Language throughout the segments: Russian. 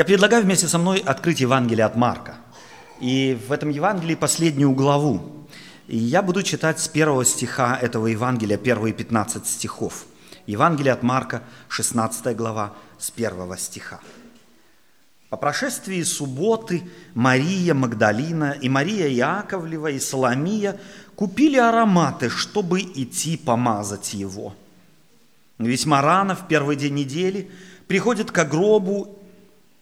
Я предлагаю вместе со мной открыть Евангелие от Марка. И в этом Евангелии последнюю главу. И я буду читать с первого стиха этого Евангелия, первые 15 стихов. Евангелие от Марка, 16 глава, с первого стиха. По прошествии субботы Мария Магдалина и Мария Яковлева и Соломия купили ароматы, чтобы идти помазать его. Весьма рано, в первый день недели, приходят к гробу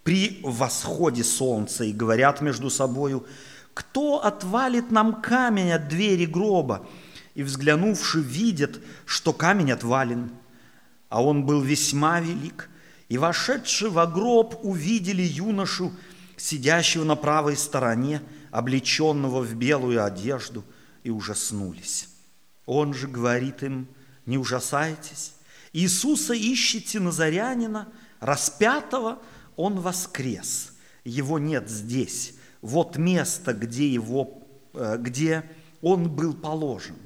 при восходе солнца и говорят между собою, кто отвалит нам камень от двери гроба? И взглянувши, видят, что камень отвален. А он был весьма велик. И вошедшие во гроб увидели юношу, сидящего на правой стороне, облеченного в белую одежду, и ужаснулись. Он же говорит им, не ужасайтесь, Иисуса ищете Назарянина, распятого, он воскрес, его нет здесь. Вот место, где, его, э, где он был положен.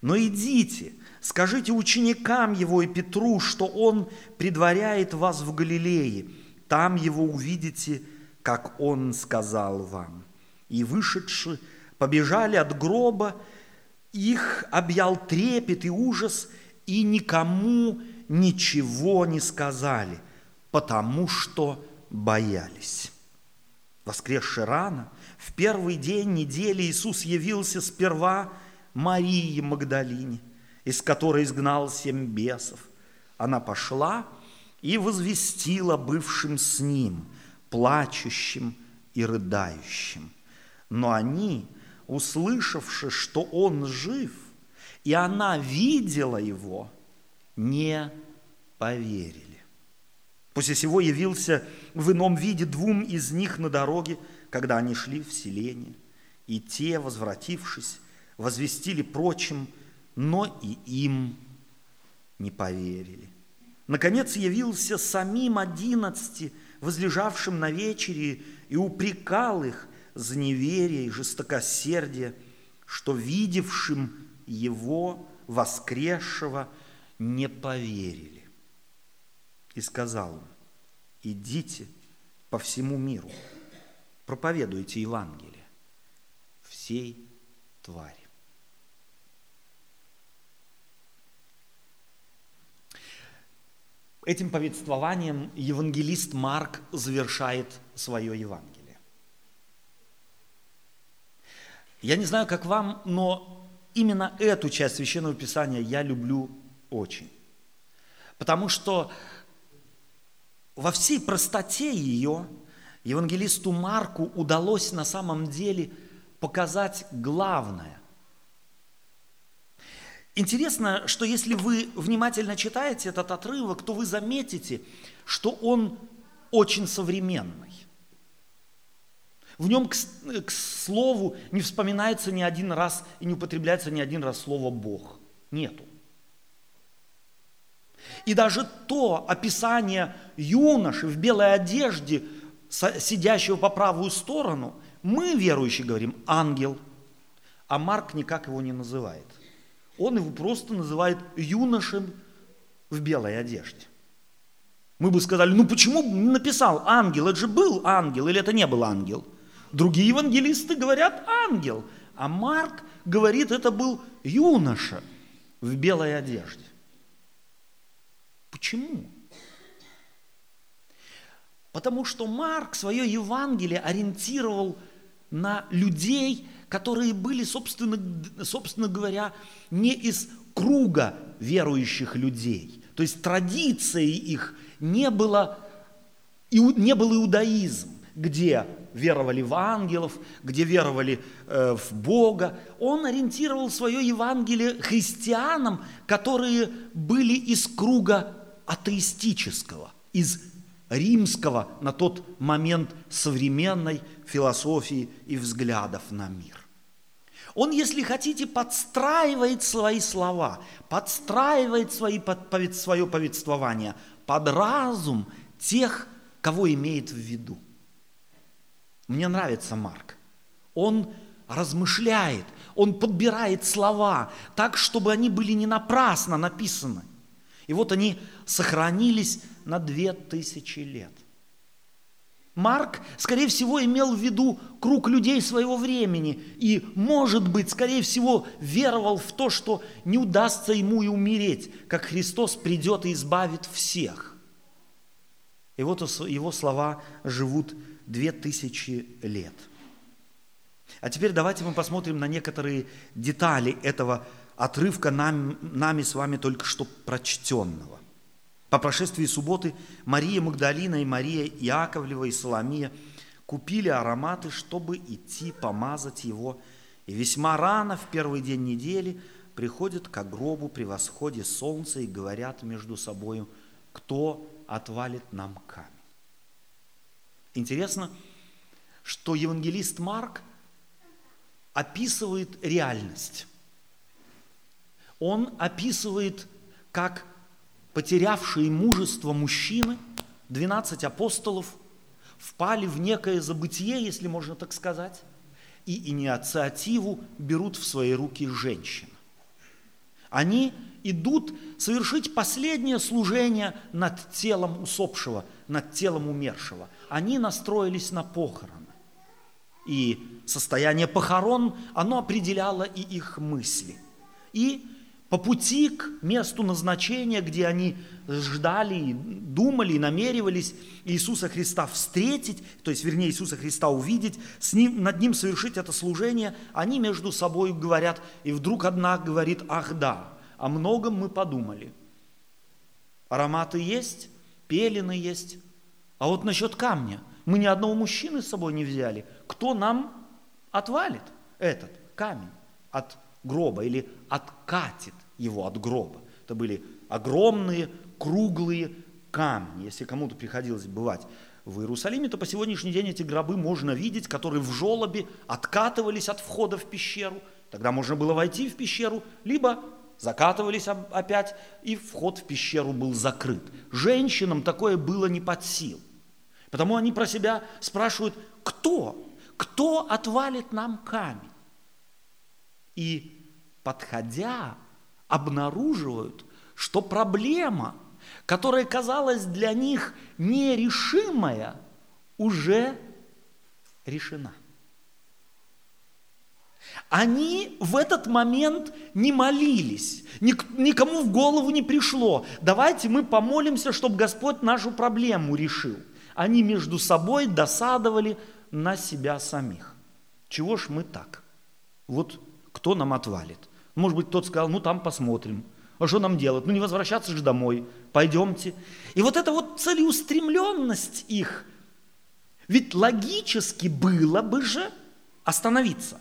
Но идите, скажите ученикам его и Петру, что он предваряет вас в Галилее. Там его увидите, как он сказал вам. И вышедшие побежали от гроба, их объял трепет и ужас, и никому ничего не сказали, потому что боялись. Воскресший рано, в первый день недели Иисус явился сперва Марии Магдалине, из которой изгнал семь бесов. Она пошла и возвестила бывшим с ним, плачущим и рыдающим. Но они, услышавши, что он жив, и она видела его, не поверили. После сего явился в ином виде двум из них на дороге, когда они шли в селение. И те, возвратившись, возвестили прочим, но и им не поверили. Наконец явился самим одиннадцати, возлежавшим на вечере, и упрекал их за неверие и жестокосердие, что видевшим его воскресшего не поверили и сказал им, идите по всему миру, проповедуйте Евангелие всей твари. Этим повествованием евангелист Марк завершает свое Евангелие. Я не знаю, как вам, но именно эту часть Священного Писания я люблю очень. Потому что во всей простоте ее евангелисту Марку удалось на самом деле показать главное. Интересно, что если вы внимательно читаете этот отрывок, то вы заметите, что он очень современный. В нем, к, к слову, не вспоминается ни один раз и не употребляется ни один раз слово «Бог». Нету. И даже то описание юноши в белой одежде, сидящего по правую сторону, мы, верующие, говорим ангел, а Марк никак его не называет. Он его просто называет юношем в белой одежде. Мы бы сказали, ну почему написал ангел? Это же был ангел или это не был ангел? Другие евангелисты говорят ангел, а Марк говорит, это был юноша в белой одежде. Почему? Потому что Марк свое Евангелие ориентировал на людей, которые были, собственно, собственно говоря, не из круга верующих людей. То есть традицией их не, было, не был иудаизм, где веровали в ангелов, где веровали э, в Бога. Он ориентировал свое Евангелие христианам, которые были из круга атеистического, из римского на тот момент современной философии и взглядов на мир. Он, если хотите, подстраивает свои слова, подстраивает свои, свое повествование под разум тех, кого имеет в виду. Мне нравится Марк. Он размышляет, он подбирает слова так, чтобы они были не напрасно написаны – и вот они сохранились на две тысячи лет. Марк, скорее всего, имел в виду круг людей своего времени и, может быть, скорее всего, веровал в то, что не удастся ему и умереть, как Христос придет и избавит всех. И вот его слова живут две тысячи лет. А теперь давайте мы посмотрим на некоторые детали этого отрывка нам, нами с вами только что прочтенного. По прошествии субботы Мария Магдалина и Мария Иаковлева и Соломия купили ароматы, чтобы идти помазать его. И весьма рано, в первый день недели, приходят к гробу при восходе солнца и говорят между собой, кто отвалит нам камень. Интересно, что евангелист Марк описывает реальность. Он описывает, как потерявшие мужество мужчины, 12 апостолов, впали в некое забытие, если можно так сказать, и инициативу берут в свои руки женщин. Они идут совершить последнее служение над телом усопшего, над телом умершего. Они настроились на похороны. И состояние похорон, оно определяло и их мысли. И по пути к месту назначения, где они ждали, думали и намеревались Иисуса Христа встретить, то есть, вернее, Иисуса Христа увидеть, с ним, над Ним совершить это служение, они между собой говорят, и вдруг одна говорит, ах да, о многом мы подумали. Ароматы есть, пелены есть, а вот насчет камня, мы ни одного мужчины с собой не взяли, кто нам отвалит этот камень от гроба или откатит его от гроба. Это были огромные круглые камни. Если кому-то приходилось бывать в Иерусалиме, то по сегодняшний день эти гробы можно видеть, которые в желобе откатывались от входа в пещеру. Тогда можно было войти в пещеру, либо закатывались опять, и вход в пещеру был закрыт. Женщинам такое было не под сил. Потому они про себя спрашивают, кто? Кто отвалит нам камень? И подходя, обнаруживают, что проблема, которая казалась для них нерешимая, уже решена. Они в этот момент не молились, никому в голову не пришло. Давайте мы помолимся, чтобы Господь нашу проблему решил. Они между собой досадовали на себя самих. Чего ж мы так? Вот кто нам отвалит? Может быть, тот сказал, ну там посмотрим. А что нам делать? Ну не возвращаться же домой. Пойдемте. И вот эта вот целеустремленность их, ведь логически было бы же остановиться.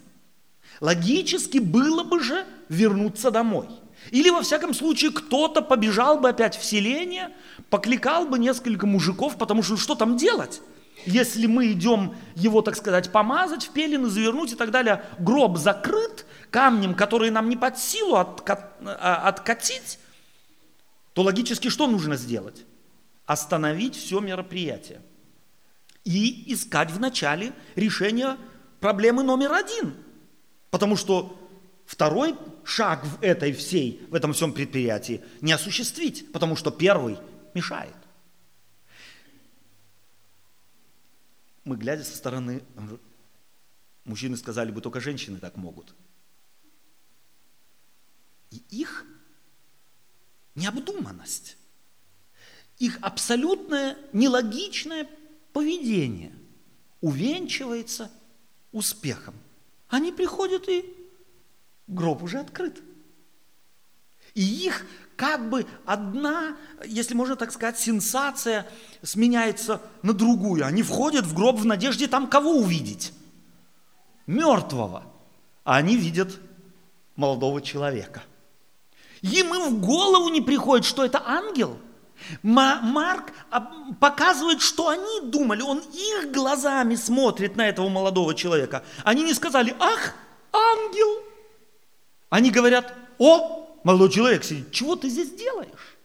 Логически было бы же вернуться домой. Или, во всяком случае, кто-то побежал бы опять в селение, покликал бы несколько мужиков, потому что что там делать? Если мы идем его, так сказать, помазать в пелены, завернуть и так далее, гроб закрыт, камнем, который нам не под силу а, откатить, то логически что нужно сделать? Остановить все мероприятие и искать вначале решение проблемы номер один. Потому что второй шаг в этой всей, в этом всем предприятии не осуществить, потому что первый мешает. Мы, глядя со стороны, мужчины сказали бы, только женщины так могут – и их необдуманность, их абсолютное нелогичное поведение увенчивается успехом. Они приходят и гроб уже открыт. И их как бы одна, если можно так сказать, сенсация сменяется на другую. Они входят в гроб в надежде там кого увидеть? Мертвого. А они видят молодого человека – им и в голову не приходит, что это ангел. Марк показывает, что они думали. Он их глазами смотрит на этого молодого человека. Они не сказали, ах, ангел. Они говорят, о, молодой человек сидит, чего ты здесь делаешь?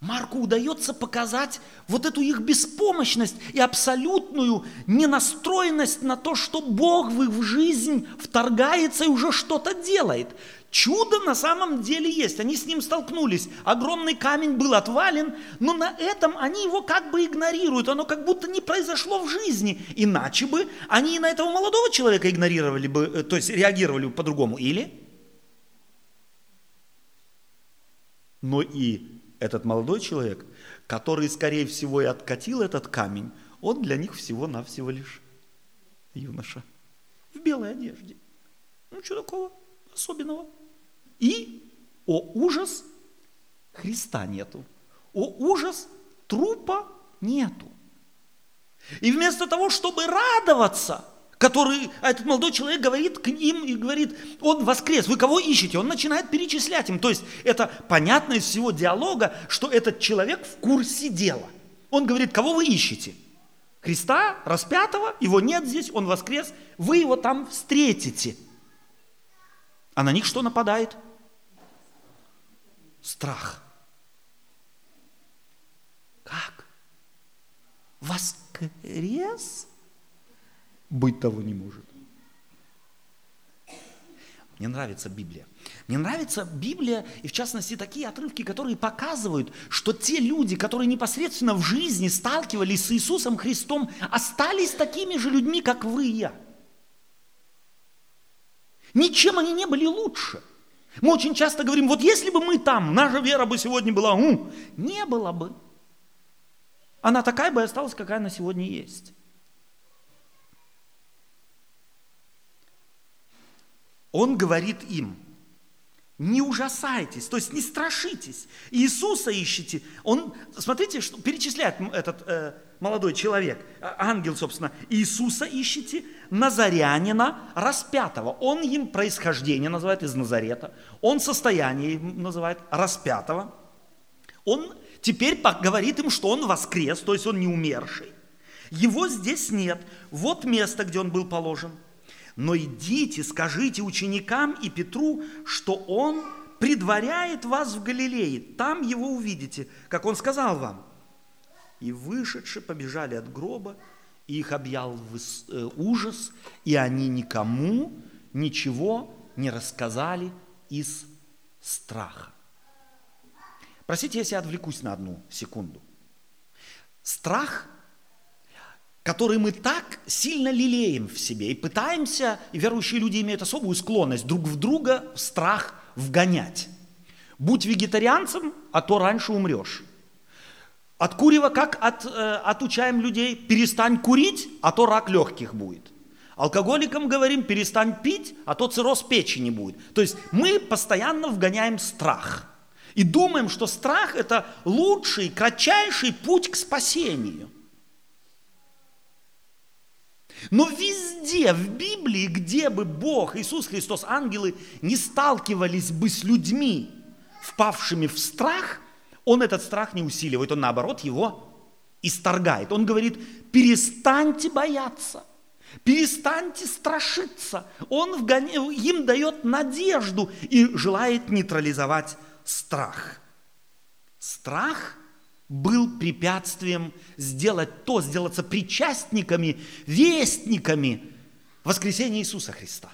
Марку удается показать вот эту их беспомощность и абсолютную ненастроенность на то, что Бог в их жизнь вторгается и уже что-то делает. Чудо на самом деле есть. Они с ним столкнулись. Огромный камень был отвален, но на этом они его как бы игнорируют. Оно как будто не произошло в жизни. Иначе бы они и на этого молодого человека игнорировали бы, э, то есть реагировали бы по-другому. Или? Но и этот молодой человек, который, скорее всего, и откатил этот камень, он для них всего-навсего лишь юноша в белой одежде. Ну, что такого особенного? И, о ужас, Христа нету. О ужас, трупа нету. И вместо того, чтобы радоваться, который, этот молодой человек говорит к ним и говорит, он воскрес, вы кого ищете? Он начинает перечислять им. То есть это понятно из всего диалога, что этот человек в курсе дела. Он говорит, кого вы ищете? Христа распятого, его нет здесь, он воскрес, вы его там встретите. А на них что нападает? страх. Как? Воскрес? Быть того не может. Мне нравится Библия. Мне нравится Библия, и в частности такие отрывки, которые показывают, что те люди, которые непосредственно в жизни сталкивались с Иисусом Христом, остались такими же людьми, как вы и я. Ничем они не были лучше – мы очень часто говорим, вот если бы мы там, наша вера бы сегодня была, у, не было бы. Она такая бы осталась, какая она сегодня есть. Он говорит им, не ужасайтесь, то есть не страшитесь. Иисуса ищите. Он, смотрите, что перечисляет этот э, молодой человек, а, ангел, собственно, Иисуса ищите, Назарянина распятого. Он им происхождение называет из Назарета, он состояние называет распятого. Он теперь говорит им, что он воскрес, то есть он не умерший. Его здесь нет. Вот место, где он был положен – но идите, скажите ученикам и Петру, что он предваряет вас в Галилее, там его увидите, как он сказал вам. И вышедшие побежали от гроба, их объял э, ужас, и они никому ничего не рассказали из страха. Простите, если я отвлекусь на одну секунду. Страх который мы так сильно лелеем в себе и пытаемся, и верующие люди имеют особую склонность друг в друга страх вгонять. Будь вегетарианцем, а то раньше умрешь. От курева, как от, э, отучаем людей, перестань курить, а то рак легких будет. Алкоголикам говорим, перестань пить, а то цирроз печени будет. То есть мы постоянно вгоняем страх. И думаем, что страх это лучший, кратчайший путь к спасению. Но везде в Библии, где бы Бог, Иисус Христос, ангелы не сталкивались бы с людьми, впавшими в страх, Он этот страх не усиливает, Он наоборот его исторгает. Он говорит, перестаньте бояться, перестаньте страшиться. Он им дает надежду и желает нейтрализовать страх. Страх – был препятствием сделать то, сделаться причастниками, вестниками воскресения Иисуса Христа.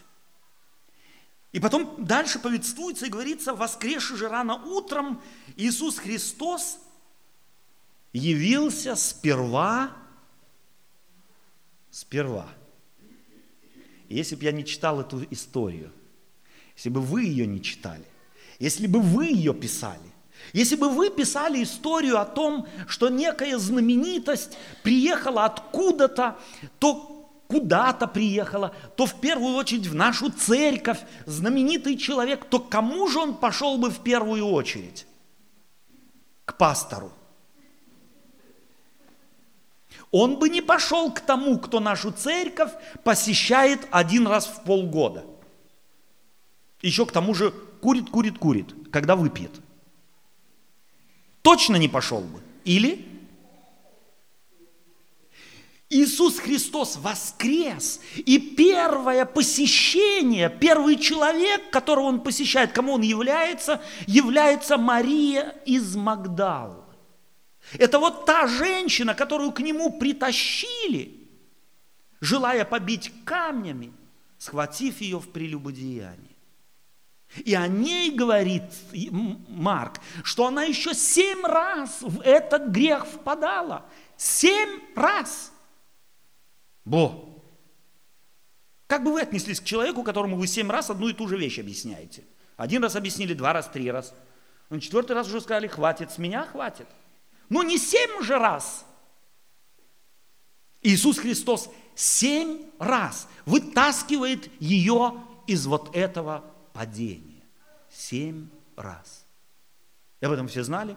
И потом дальше повествуется и говорится, воскресший же рано утром Иисус Христос явился сперва, сперва. если бы я не читал эту историю, если бы вы ее не читали, если бы вы ее писали, если бы вы писали историю о том, что некая знаменитость приехала откуда-то, то куда-то приехала, то в первую очередь в нашу церковь, знаменитый человек, то кому же он пошел бы в первую очередь? К пастору. Он бы не пошел к тому, кто нашу церковь посещает один раз в полгода. Еще к тому же курит, курит, курит, когда выпьет точно не пошел бы. Или Иисус Христос воскрес, и первое посещение, первый человек, которого Он посещает, кому Он является, является Мария из Магдалы. Это вот та женщина, которую к Нему притащили, желая побить камнями, схватив ее в прелюбодеянии. И о ней говорит Марк, что она еще семь раз в этот грех впадала. Семь раз. Бо. Как бы вы отнеслись к человеку, которому вы семь раз одну и ту же вещь объясняете? Один раз объяснили, два раз, три раз. На четвертый раз уже сказали, хватит, с меня хватит. Но не семь же раз. Иисус Христос семь раз вытаскивает ее из вот этого падения. Семь раз. Об этом все знали?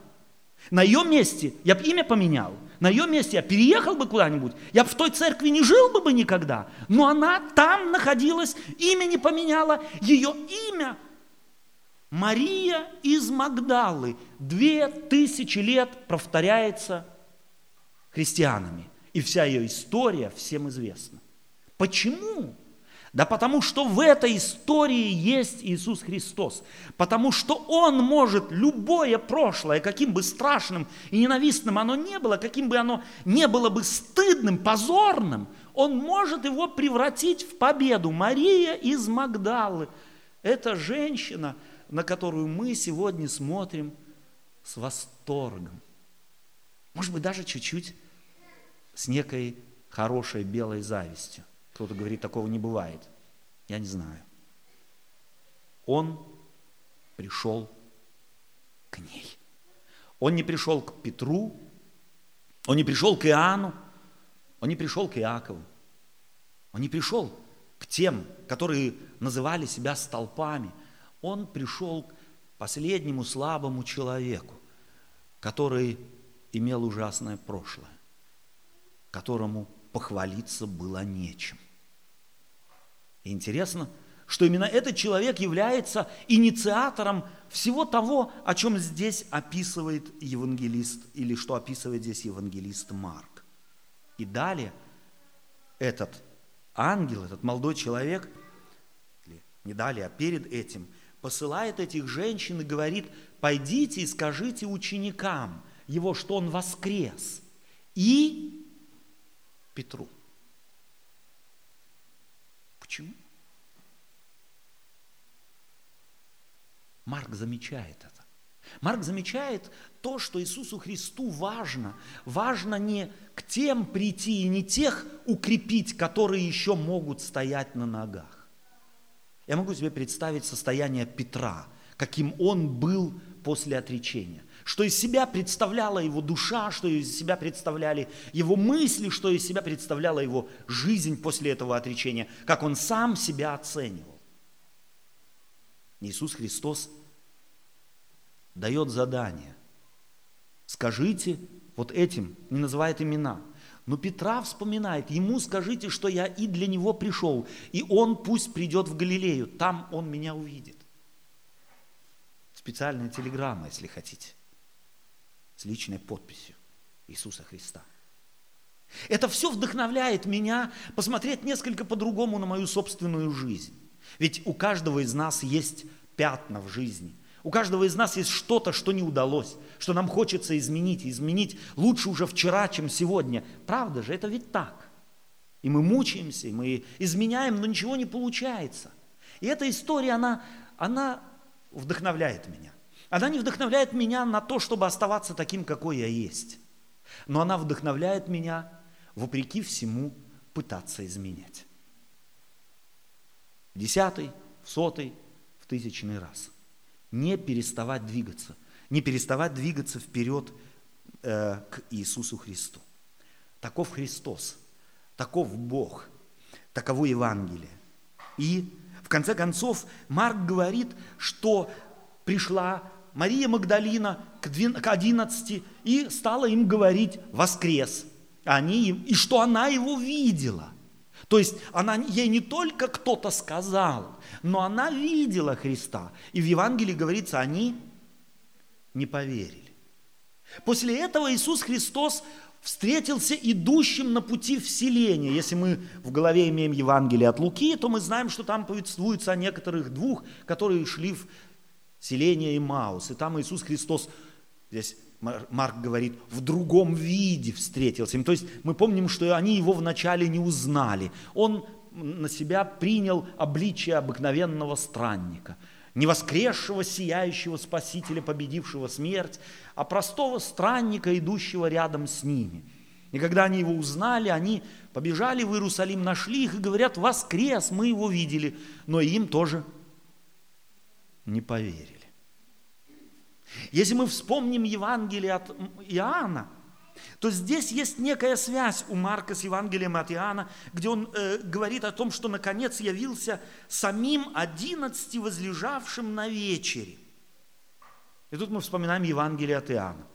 На ее месте я бы имя поменял. На ее месте я переехал бы куда-нибудь. Я бы в той церкви не жил бы, бы никогда. Но она там находилась, имя не поменяла. Ее имя Мария из Магдалы две тысячи лет повторяется христианами. И вся ее история всем известна. Почему? Да потому что в этой истории есть Иисус Христос. Потому что Он может любое прошлое, каким бы страшным и ненавистным оно не было, каким бы оно не было бы стыдным, позорным, Он может его превратить в победу. Мария из Магдалы – это женщина, на которую мы сегодня смотрим с восторгом. Может быть, даже чуть-чуть с некой хорошей белой завистью. Кто-то говорит, такого не бывает. Я не знаю. Он пришел к ней. Он не пришел к Петру, он не пришел к Иоанну, он не пришел к Иакову. Он не пришел к тем, которые называли себя столпами. Он пришел к последнему слабому человеку, который имел ужасное прошлое, которому похвалиться было нечем. И интересно, что именно этот человек является инициатором всего того, о чем здесь описывает евангелист, или что описывает здесь евангелист Марк. И далее этот ангел, этот молодой человек, не далее, а перед этим, посылает этих женщин и говорит, пойдите и скажите ученикам его, что он воскрес, и Петру. Почему? Марк замечает это. Марк замечает то, что Иисусу Христу важно. Важно не к тем прийти и не тех укрепить, которые еще могут стоять на ногах. Я могу себе представить состояние Петра, каким он был после отречения. Что из себя представляла его душа, что из себя представляли его мысли, что из себя представляла его жизнь после этого отречения, как он сам себя оценивал. Иисус Христос дает задание. Скажите вот этим, не называет имена. Но Петра вспоминает, ему скажите, что я и для него пришел, и он пусть придет в Галилею, там он меня увидит. Специальная телеграмма, если хотите с личной подписью Иисуса Христа. Это все вдохновляет меня посмотреть несколько по-другому на мою собственную жизнь. Ведь у каждого из нас есть пятна в жизни. У каждого из нас есть что-то, что не удалось, что нам хочется изменить. Изменить лучше уже вчера, чем сегодня. Правда же, это ведь так. И мы мучаемся, и мы изменяем, но ничего не получается. И эта история, она, она вдохновляет меня. Она не вдохновляет меня на то, чтобы оставаться таким, какой я есть. Но она вдохновляет меня, вопреки всему, пытаться изменять. В десятый, в сотый, в тысячный раз. Не переставать двигаться. Не переставать двигаться вперед э, к Иисусу Христу. Таков Христос, таков Бог, таково Евангелие. И в конце концов Марк говорит, что пришла Мария Магдалина к 11 и стала им говорить «воскрес». Они, и что она его видела. То есть она, ей не только кто-то сказал, но она видела Христа. И в Евангелии говорится, они не поверили. После этого Иисус Христос встретился идущим на пути вселения. Если мы в голове имеем Евангелие от Луки, то мы знаем, что там повествуется о некоторых двух, которые шли в селение Имаус. И там Иисус Христос, здесь Марк говорит, в другом виде встретился им. То есть мы помним, что они его вначале не узнали. Он на себя принял обличие обыкновенного странника. не воскресшего, сияющего Спасителя, победившего смерть, а простого странника, идущего рядом с ними. И когда они его узнали, они побежали в Иерусалим, нашли их и говорят, воскрес, мы его видели, но им тоже не поверили. Если мы вспомним Евангелие от Иоанна, то здесь есть некая связь у Марка с Евангелием от Иоанна, где он э, говорит о том, что наконец явился самим одиннадцати возлежавшим на вечере. И тут мы вспоминаем Евангелие от Иоанна,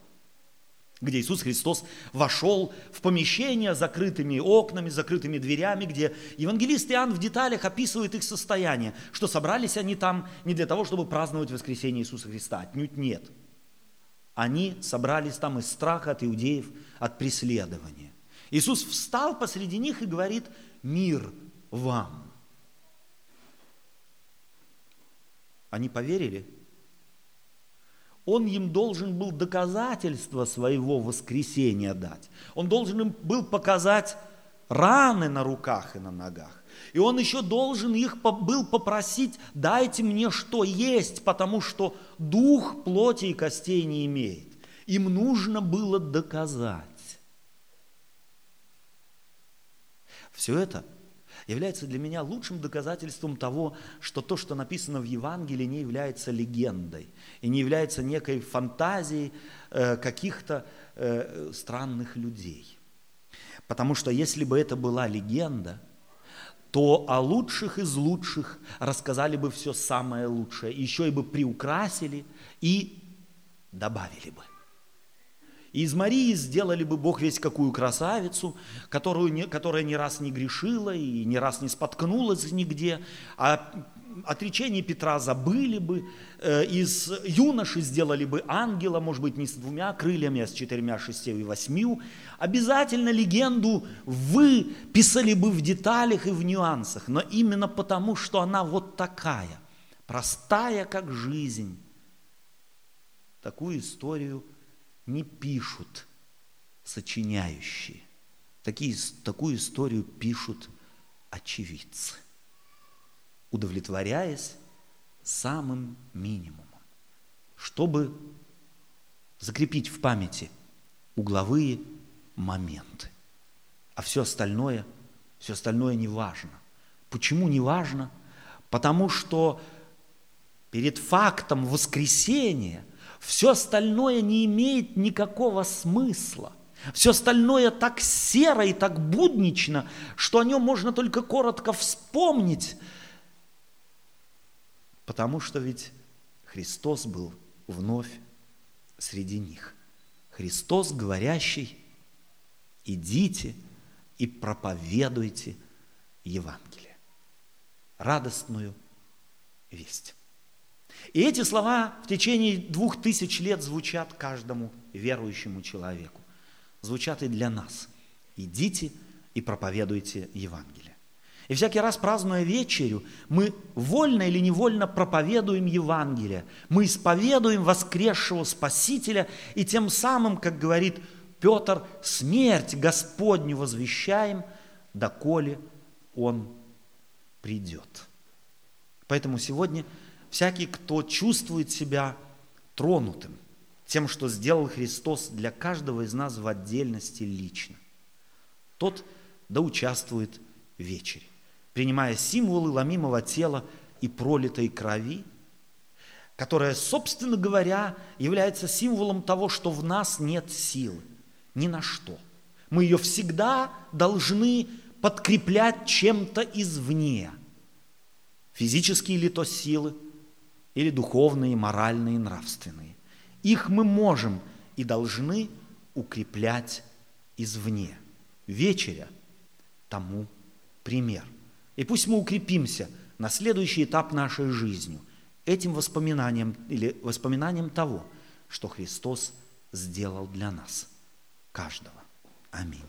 где Иисус Христос вошел в помещение с закрытыми окнами, с закрытыми дверями, где евангелист Иоанн в деталях описывает их состояние, что собрались они там не для того, чтобы праздновать воскресение Иисуса Христа, отнюдь нет – они собрались там из страха от иудеев, от преследования. Иисус встал посреди них и говорит, мир вам. Они поверили? Он им должен был доказательство своего воскресения дать. Он должен им был показать раны на руках и на ногах. И он еще должен их был попросить, дайте мне что есть, потому что дух плоти и костей не имеет. Им нужно было доказать. Все это является для меня лучшим доказательством того, что то, что написано в Евангелии, не является легендой и не является некой фантазией э, каких-то э, странных людей. Потому что если бы это была легенда – то о лучших из лучших рассказали бы все самое лучшее, еще и бы приукрасили и добавили бы. Из Марии сделали бы Бог весь какую красавицу, которую не, которая ни раз не грешила и ни раз не споткнулась нигде, а отречение Петра забыли бы, э, из юноши сделали бы ангела, может быть, не с двумя крыльями, а с четырьмя, шестью и восьмью. Обязательно легенду вы писали бы в деталях и в нюансах, но именно потому, что она вот такая, простая, как жизнь. Такую историю не пишут сочиняющие. Такие, такую историю пишут очевидцы удовлетворяясь самым минимумом, чтобы закрепить в памяти угловые моменты. А все остальное, все остальное не важно. Почему не важно? Потому что перед фактом воскресения все остальное не имеет никакого смысла. Все остальное так серо и так буднично, что о нем можно только коротко вспомнить, Потому что ведь Христос был вновь среди них. Христос, говорящий, идите и проповедуйте Евангелие, радостную весть. И эти слова в течение двух тысяч лет звучат каждому верующему человеку. Звучат и для нас. Идите и проповедуйте Евангелие. И всякий раз, празднуя вечерю, мы вольно или невольно проповедуем Евангелие. Мы исповедуем воскресшего Спасителя, и тем самым, как говорит Петр, смерть Господню возвещаем, доколе Он придет. Поэтому сегодня всякий, кто чувствует себя тронутым тем, что сделал Христос для каждого из нас в отдельности лично, тот да участвует в вечере принимая символы ломимого тела и пролитой крови, которая, собственно говоря, является символом того, что в нас нет силы ни на что. Мы ее всегда должны подкреплять чем-то извне. Физические ли то силы, или духовные, моральные, нравственные. Их мы можем и должны укреплять извне. Вечеря тому пример – и пусть мы укрепимся на следующий этап нашей жизни этим воспоминанием или воспоминанием того, что Христос сделал для нас, каждого. Аминь.